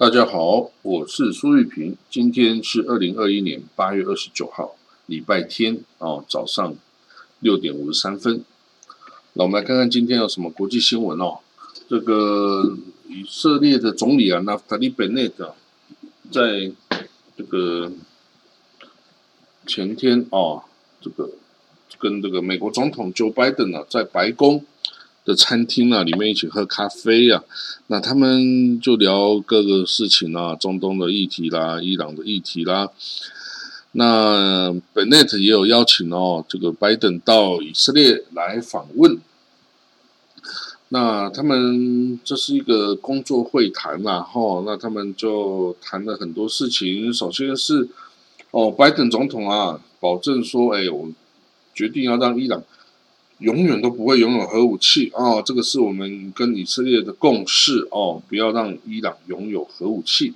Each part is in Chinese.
大家好，我是苏玉平。今天是二零二一年八月二十九号，礼拜天哦，早上六点五十三分。那我们来看看今天有什么国际新闻哦。这个以色列的总理啊，纳塔利本内特，在这个前天哦，这个跟这个美国总统 Joe Biden 呢，在白宫。餐厅啊，里面一起喝咖啡啊，那他们就聊各个事情啊，中东的议题啦，伊朗的议题啦。那 Bennett 也有邀请哦，这个拜登到以色列来访问。那他们这是一个工作会谈啦，哈，那他们就谈了很多事情。首先是哦，拜登总统啊，保证说，哎，我决定要让伊朗。永远都不会拥有核武器啊！这个是我们跟以色列的共识哦，不要让伊朗拥有核武器。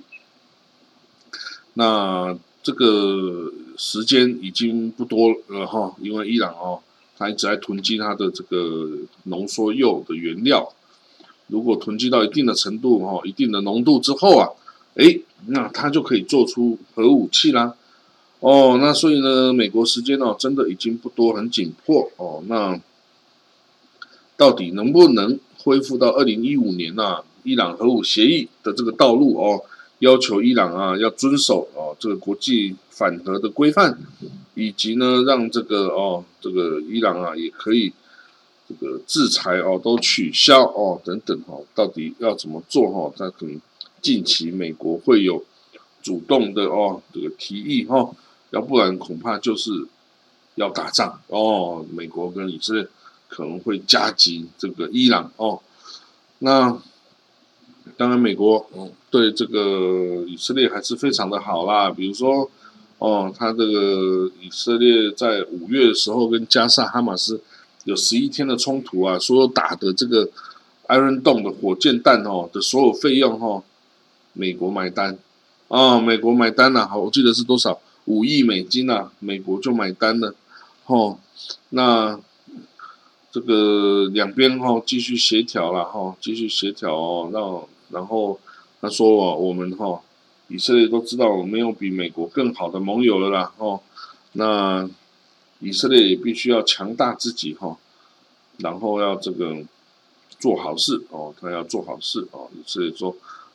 那这个时间已经不多了哈，因为伊朗哦，它一直在囤积它的这个浓缩铀的原料。如果囤积到一定的程度哈，一定的浓度之后啊，诶，那它就可以做出核武器啦。哦，那所以呢，美国时间哦，真的已经不多，很紧迫哦。那到底能不能恢复到二零一五年呐？伊朗核武协议的这个道路哦，要求伊朗啊要遵守哦这个国际反核的规范，以及呢让这个哦这个伊朗啊也可以这个制裁哦都取消哦等等哈，到底要怎么做哈？那可能近期美国会有主动的哦这个提议哈，要不然恐怕就是要打仗哦，美国跟以色列。可能会加急这个伊朗哦，那当然美国对这个以色列还是非常的好啦。比如说哦，他这个以色列在五月的时候跟加沙哈马斯有十一天的冲突啊，所有打的这个 Iron Dome 的火箭弹哦的所有费用哈，美国买单啊，美国买单了，好，我记得是多少五亿美金啊，美国就买单了哦，那。这个两边哈继续协调了哈，继续协调哦，让然后他说哦，我们哈以色列都知道没有比美国更好的盟友了啦哦，那以色列也必须要强大自己哈，然后要这个做好事哦，他要做好事哦，以色列说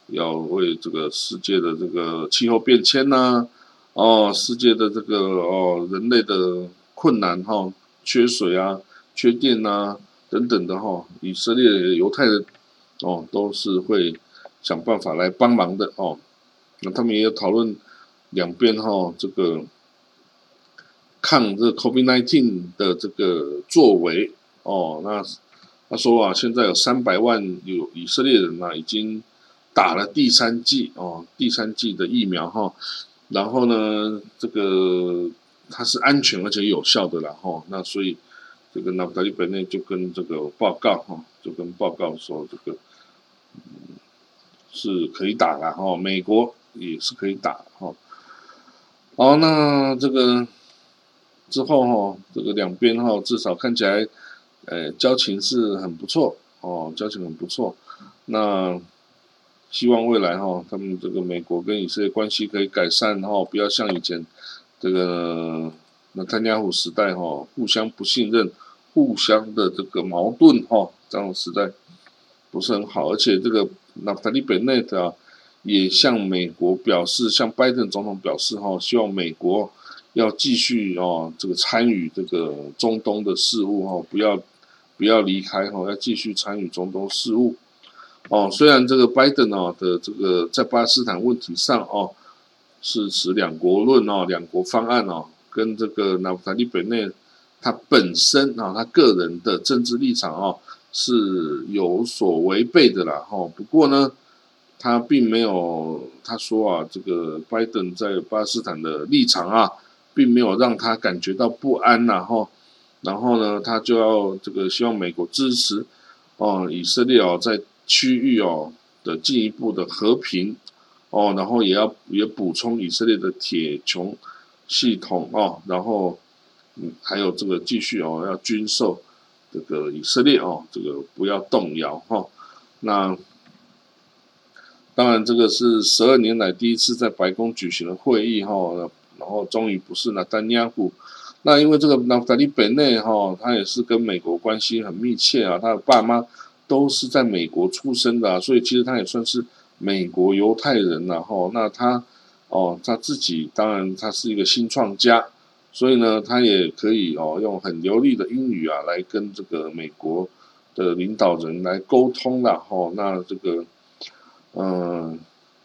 要为这个世界的这个气候变迁呐，哦，世界的这个哦人类的困难哈，缺水啊。缺电呐，等等的哈，以色列、犹太人哦，都是会想办法来帮忙的哦。那他们也有讨论两边哈，这个抗这 COVID-19 的这个作为哦。那他说啊，现在有三百万有以色列人啊，已经打了第三剂哦，第三剂的疫苗哈。然后呢，这个它是安全而且有效的了哈。那所以。这个纳布达利本内就跟这个报告哈，就跟报告说这个是可以打了哈，美国也是可以打哈。好，那这个之后哈，这个两边哈，至少看起来，呃，交情是很不错哦，交情很不错。那希望未来哈，他们这个美国跟以色列关系可以改善哈，不要像以前这个。那特加虎时代哈，互相不信任，互相的这个矛盾哈，这样的时代不是很好。而且这个纳塔利本内特啊，也向美国表示，向拜登总统表示哈，希望美国要继续哦，这个参与这个中东的事务哈，不要不要离开哈，要继续参与中东事务。哦，虽然这个拜登哦的这个在巴勒斯坦问题上哦，是持两国论哦，两国方案哦。跟这个纳夫塔利本内他本身啊，他个人的政治立场啊是有所违背的啦哈。不过呢，他并没有他说啊，这个拜登在巴勒斯坦的立场啊，并没有让他感觉到不安呐哈。然后呢，他就要这个希望美国支持哦，以色列哦在区域哦的进一步的和平哦，然后也要也补充以色列的铁穹。系统哦，然后嗯，还有这个继续哦，要军售这个以色列哦，这个不要动摇哈。那当然这个是十二年来第一次在白宫举行的会议哈，然后终于不是那丹尼亚胡。那因为这个纳达利本内哈，他也是跟美国关系很密切啊，他的爸妈都是在美国出生的，所以其实他也算是美国犹太人然后那他哦，他自己当然他是一个新创家，所以呢，他也可以哦用很流利的英语啊来跟这个美国的领导人来沟通然后那这个嗯，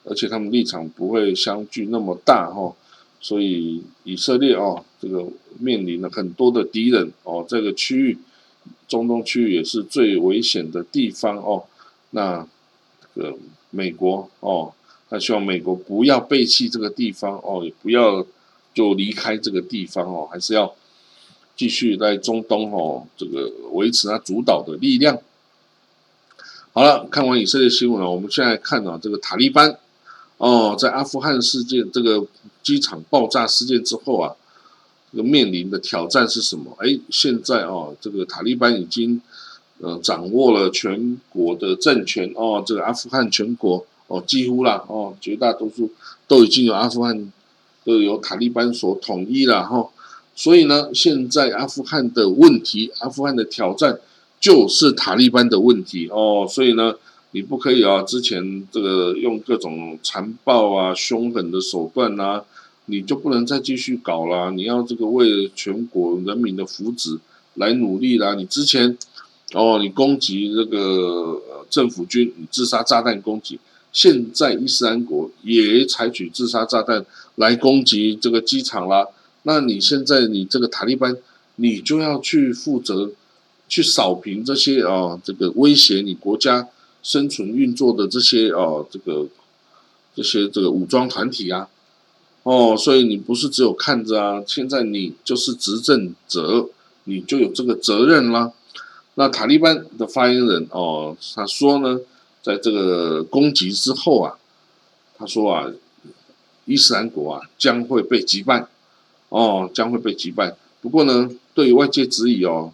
而且他们立场不会相距那么大哈。所以以色列哦，这个面临了很多的敌人哦，这个区域，中东区域也是最危险的地方哦。那这个美国哦，他希望美国不要背弃这个地方哦，也不要就离开这个地方哦，还是要继续在中东哦，这个维持他主导的力量。好了，看完以色列新闻了，我们现在看到这个塔利班。哦，在阿富汗事件这个机场爆炸事件之后啊，这个面临的挑战是什么？哎，现在哦，这个塔利班已经呃掌握了全国的政权哦，这个阿富汗全国哦几乎啦哦，绝大多数都已经有阿富汗都由塔利班所统一了哈。所以呢，现在阿富汗的问题，阿富汗的挑战就是塔利班的问题哦。所以呢。你不可以啊！之前这个用各种残暴啊、凶狠的手段啊，你就不能再继续搞了。你要这个为全国人民的福祉来努力啦。你之前哦，你攻击这个政府军，你自杀炸弹攻击，现在伊斯兰国也采取自杀炸弹来攻击这个机场啦。那你现在你这个塔利班，你就要去负责去扫平这些啊，这个威胁你国家。生存运作的这些哦，这个这些这个武装团体啊，哦，所以你不是只有看着啊，现在你就是执政者，你就有这个责任啦。那塔利班的发言人哦，他说呢，在这个攻击之后啊，他说啊，伊斯兰国啊将会被击败，哦，将会被击败。不过呢，对于外界质疑哦，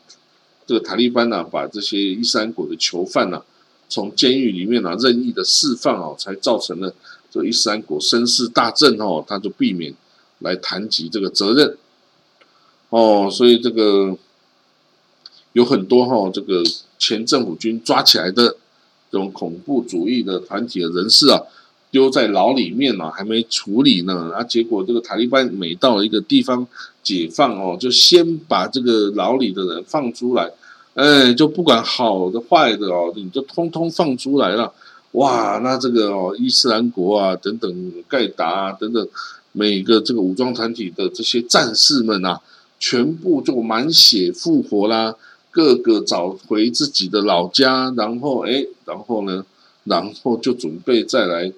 这个塔利班呢，把这些伊斯兰国的囚犯呢。从监狱里面啊任意的释放哦，才造成了这伊斯兰国声势大振哦，他就避免来谈及这个责任哦，所以这个有很多哈这个前政府军抓起来的这种恐怖主义的团体的人士啊，丢在牢里面啊，还没处理呢，啊，结果这个塔利班每到一个地方解放哦，就先把这个牢里的人放出来。哎，就不管好的坏的哦，你就通通放出来了，哇！那这个哦，伊斯兰国啊，等等，盖达啊，等等，每个这个武装团体的这些战士们啊，全部就满血复活啦，各个找回自己的老家，然后哎，然后呢，然后就准备再来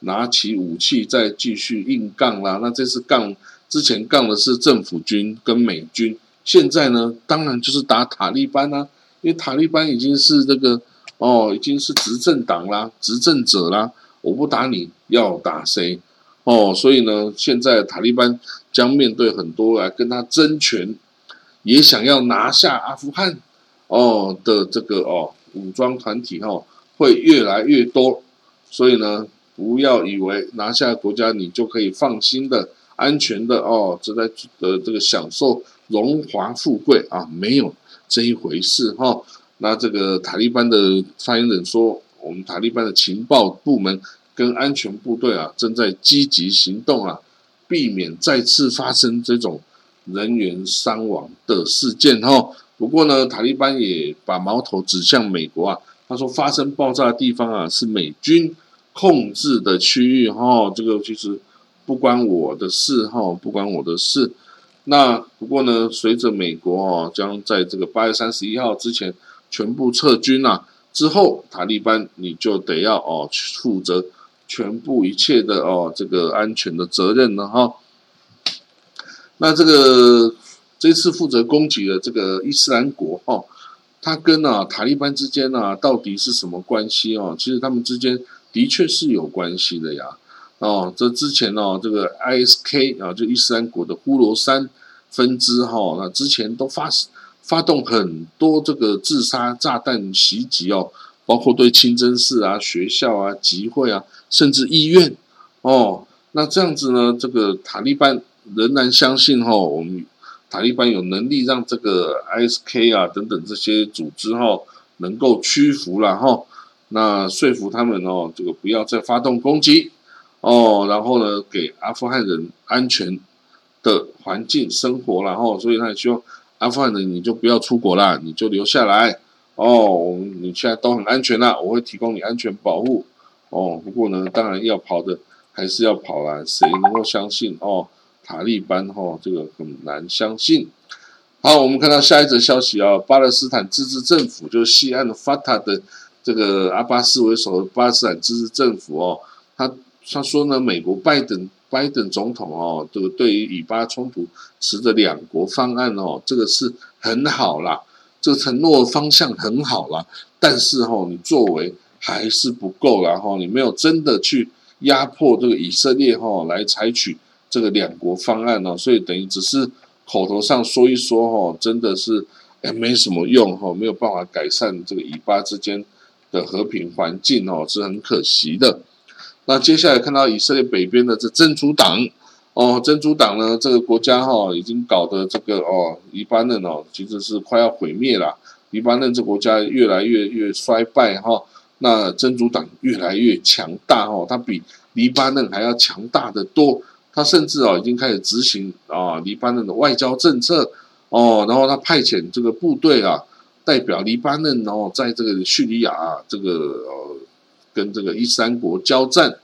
拿起武器，再继续硬杠啦。那这次杠之前杠的是政府军跟美军。现在呢，当然就是打塔利班啦，因为塔利班已经是这个哦，已经是执政党啦，执政者啦。我不打你，要打谁？哦，所以呢，现在塔利班将面对很多来跟他争权，也想要拿下阿富汗哦的这个哦武装团体哦，会越来越多。所以呢，不要以为拿下国家你就可以放心的、安全的哦，正在呃这个享受。荣华富贵啊，没有这一回事哈。那这个塔利班的发言人说，我们塔利班的情报部门跟安全部队啊，正在积极行动啊，避免再次发生这种人员伤亡的事件哈。不过呢，塔利班也把矛头指向美国啊，他说发生爆炸的地方啊，是美军控制的区域哈，这个其实不关我的事哈，不关我的事。那不过呢，随着美国哦将在这个八月三十一号之前全部撤军啊，之后塔利班你就得要哦负责全部一切的哦这个安全的责任了哈。那这个这次负责攻击的这个伊斯兰国哈，它跟啊塔利班之间呢到底是什么关系哦？其实他们之间的确是有关系的呀。哦，这之前哦，这个 ISK 啊，就伊斯兰国的呼罗珊分支哈，那之前都发发动很多这个自杀炸弹袭击哦，包括对清真寺啊、学校啊、集会啊，甚至医院哦。那这样子呢，这个塔利班仍然相信哈，我们塔利班有能力让这个 ISK 啊等等这些组织哈能够屈服了哈。那说服他们哦，这个不要再发动攻击哦，然后呢，给阿富汗人安全的环境生活，然后所以他也希望阿富汗人你就不要出国啦，你就留下来哦，你现在都很安全啦，我会提供你安全保护哦。不过呢，当然要跑的还是要跑啦，谁能够相信哦？塔利班哈，这个很难相信。好，我们看到下一则消息啊，巴勒斯坦自治政府就是西岸的法塔的。这个阿巴斯为首的巴勒斯坦自治政府哦，他他说呢，美国拜登拜登总统哦，这个对于以巴冲突持的两国方案哦，这个是很好啦，这个承诺方向很好啦，但是哈，你作为还是不够啦哈，你没有真的去压迫这个以色列哈，来采取这个两国方案哦，所以等于只是口头上说一说哈，真的是哎没什么用哈，没有办法改善这个以巴之间。的和平环境哦是很可惜的。那接下来看到以色列北边的这真主党哦，真主党呢这个国家哈已经搞得这个哦黎巴嫩哦其实是快要毁灭了。黎巴嫩这国家越来越越衰败哈，那真主党越来越强大哦，它比黎巴嫩还要强大的多。他甚至哦已经开始执行啊黎巴嫩的外交政策哦，然后他派遣这个部队啊。代表黎巴嫩哦，在这个叙利亚这个呃，跟这个伊斯兰国交战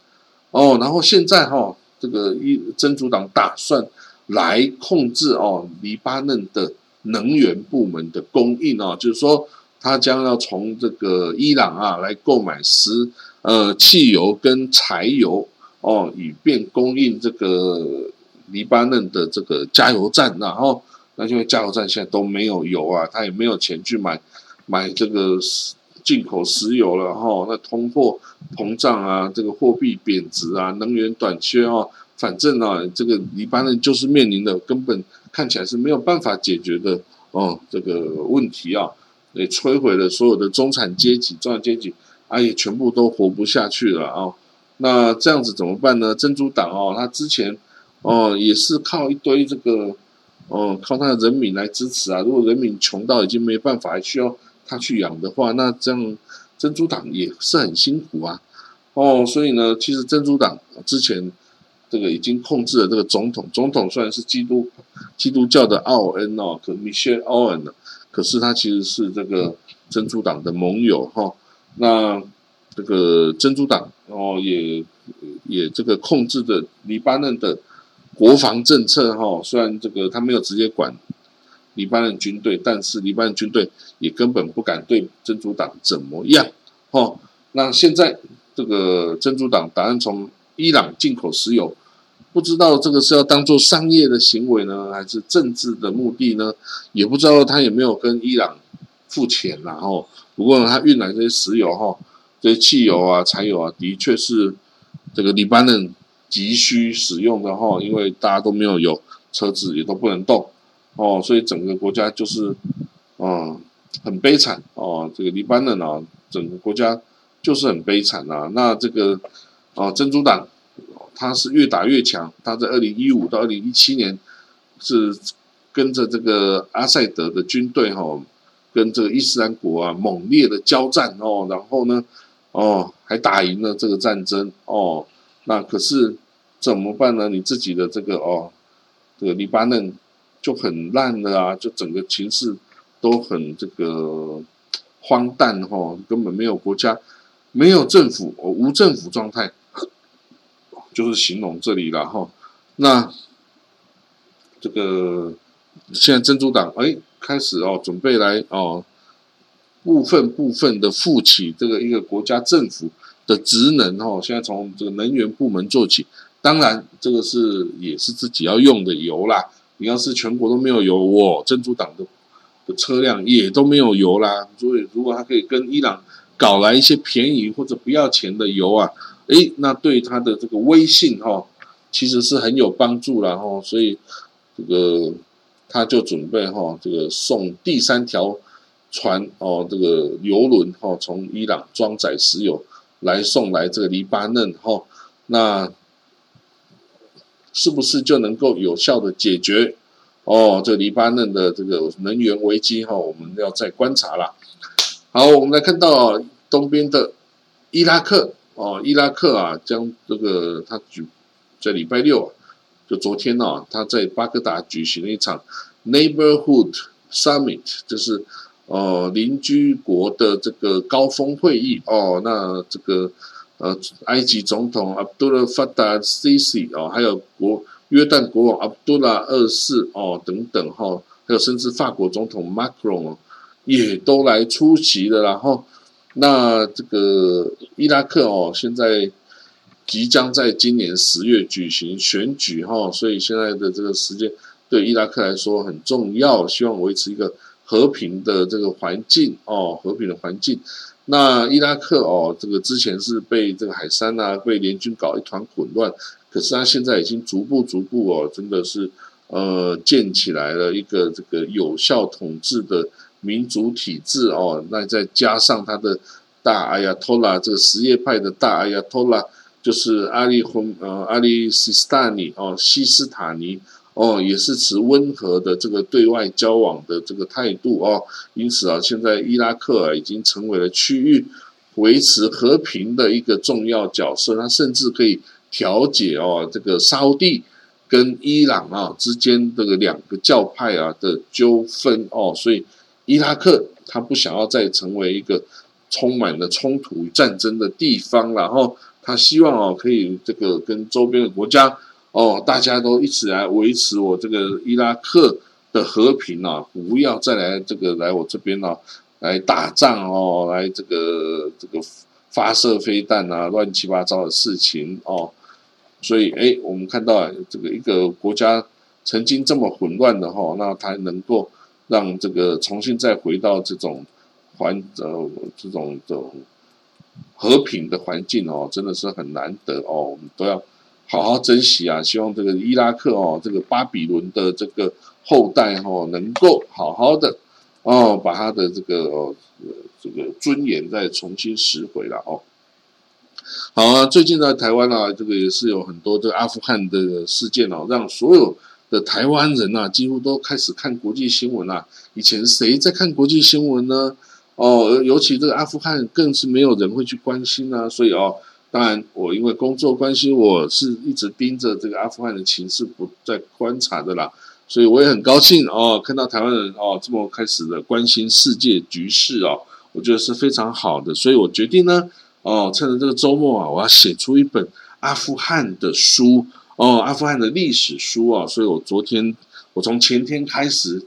哦，然后现在哈，这个伊真主党打算来控制哦，黎巴嫩的能源部门的供应哦，就是说他将要从这个伊朗啊来购买石呃汽油跟柴油哦，以便供应这个黎巴嫩的这个加油站，然后。那因为加油站现在都没有油啊，他也没有钱去买买这个进口石油了哈。那通货膨胀啊，这个货币贬值啊，能源短缺哦，反正啊，这个黎巴嫩就是面临的根本看起来是没有办法解决的哦这个问题啊，也摧毁了所有的中产阶级，中产阶级啊也全部都活不下去了啊。那这样子怎么办呢？珍珠党哦，他之前哦也是靠一堆这个。哦，靠他的人民来支持啊！如果人民穷到已经没办法，还需要他去养的话，那这样珍珠党也是很辛苦啊。哦，所以呢，其实珍珠党之前这个已经控制了这个总统，总统虽然是基督基督教的奥恩哦，可米歇尔奥恩，可是他其实是这个珍珠党的盟友哈。那这个珍珠党哦，也也这个控制着黎巴嫩的。国防政策哈，虽然这个他没有直接管黎巴嫩军队，但是黎巴嫩军队也根本不敢对真主党怎么样哈。那现在这个真主党打算从伊朗进口石油，不知道这个是要当做商业的行为呢，还是政治的目的呢？也不知道他有没有跟伊朗付钱然后，不过，他运来这些石油哈，这些汽油啊、柴油啊，的确是这个黎巴嫩。急需使用的哈，因为大家都没有油，车子也都不能动哦，所以整个国家就是嗯很悲惨哦。这个黎巴嫩啊，整个国家就是很悲惨啊。那这个哦，珍珠党它是越打越强，它在二零一五到二零一七年是跟着这个阿塞德的军队哈，跟这个伊斯兰国啊猛烈的交战哦，然后呢哦还打赢了这个战争哦。那可是怎么办呢？你自己的这个哦，这个黎巴嫩就很烂了啊，就整个情势都很这个荒诞哈，根本没有国家，没有政府，无政府状态，就是形容这里了哈。那这个现在珍珠党哎开始哦，准备来哦，部分部分的负起这个一个国家政府。的职能哈，现在从这个能源部门做起，当然这个是也是自己要用的油啦。你要是全国都没有油，我珍珠党的的车辆也都没有油啦。所以如果他可以跟伊朗搞来一些便宜或者不要钱的油啊，诶，那对他的这个威信哈，其实是很有帮助啦哈。所以这个他就准备哈，这个送第三条。船哦，这个游轮哦，从伊朗装载石油来送来这个黎巴嫩哈，那是不是就能够有效的解决哦这黎巴嫩的这个能源危机哈？我们要再观察了。好，我们来看到东边的伊拉克哦，伊拉克啊，将这个他举在礼拜六，就昨天呢，他在巴格达举行了一场 Neighborhood Summit，就是呃邻居国的这个高峰会议哦。那这个呃埃及总统 Abdullah f a t a Sisi 哦，还有国约旦国王 Abdullah 二世哦等等哈，还有甚至法国总统 Macron 哦也都来出席了。然后那这个伊拉克哦，现在即将在今年十月举行选举哈，所以现在的这个时间对伊拉克来说很重要，希望维持一个。和平的这个环境哦，和平的环境。那伊拉克哦，这个之前是被这个海山啊，被联军搞一团混乱。可是他现在已经逐步逐步哦，真的是呃建起来了一个这个有效统治的民主体制哦。那再加上他的大阿亚托拉，这个什叶派的大阿亚托拉，就是阿里洪呃阿里西斯塔尼哦，西斯塔尼。哦，也是持温和的这个对外交往的这个态度哦，因此啊，现在伊拉克啊已经成为了区域维持和平的一个重要角色，它甚至可以调解哦这个沙地跟伊朗啊之间这个两个教派啊的纠纷哦，所以伊拉克他不想要再成为一个充满了冲突与战争的地方，然后他希望哦可以这个跟周边的国家。哦，大家都一起来维持我这个伊拉克的和平啊！不要再来这个来我这边呢，来打仗哦，来这个这个发射飞弹啊，乱七八糟的事情哦。所以，哎，我们看到这个一个国家曾经这么混乱的哈，那它能够让这个重新再回到这种环呃这种这种和平的环境哦，真的是很难得哦，我们都要。好好珍惜啊！希望这个伊拉克哦，这个巴比伦的这个后代哦，能够好好的哦，把他的这个哦这个尊严再重新拾回来哦。好啊，最近在台湾啊，这个也是有很多这个阿富汗的事件哦，让所有的台湾人呐，几乎都开始看国际新闻啊。以前谁在看国际新闻呢？哦，尤其这个阿富汗更是没有人会去关心啊，所以哦。当然，我因为工作关系，我是一直盯着这个阿富汗的情势不在观察的啦，所以我也很高兴哦，看到台湾人哦这么开始的关心世界局势哦，我觉得是非常好的，所以我决定呢，哦，趁着这个周末啊，我要写出一本阿富汗的书哦，阿富汗的历史书啊，所以我昨天，我从前天开始，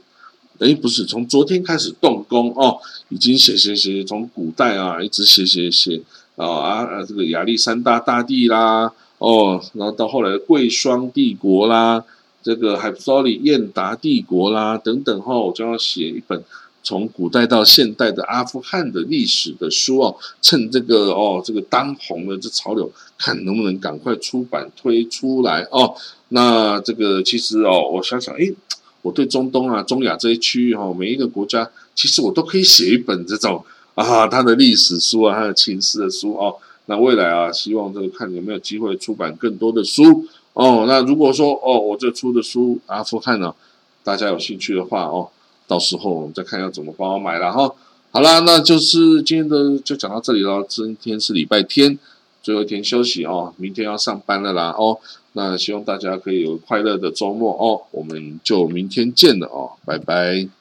哎，不是从昨天开始动工哦，已经写写写，从古代啊一直写写写。啊啊！这个亚历山大大帝啦，哦，然后到后来的贵霜帝国啦，这个海普索里燕达帝国啦等等哈，我将要写一本从古代到现代的阿富汗的历史的书哦，趁这个哦这个当红的这潮流，看能不能赶快出版推出来哦。那这个其实哦，我想想，诶，我对中东啊、中亚这一区域哈，每一个国家，其实我都可以写一本这种。啊，他的历史书啊，他的情史的书哦，那未来啊，希望这个看有没有机会出版更多的书哦。那如果说哦，我这出的书阿富汗呢，大家有兴趣的话哦，到时候我们再看要怎么帮我买了哈。好啦，那就是今天的就讲到这里了。今天是礼拜天，最后一天休息哦，明天要上班了啦哦。那希望大家可以有快乐的周末哦，我们就明天见了哦，拜拜。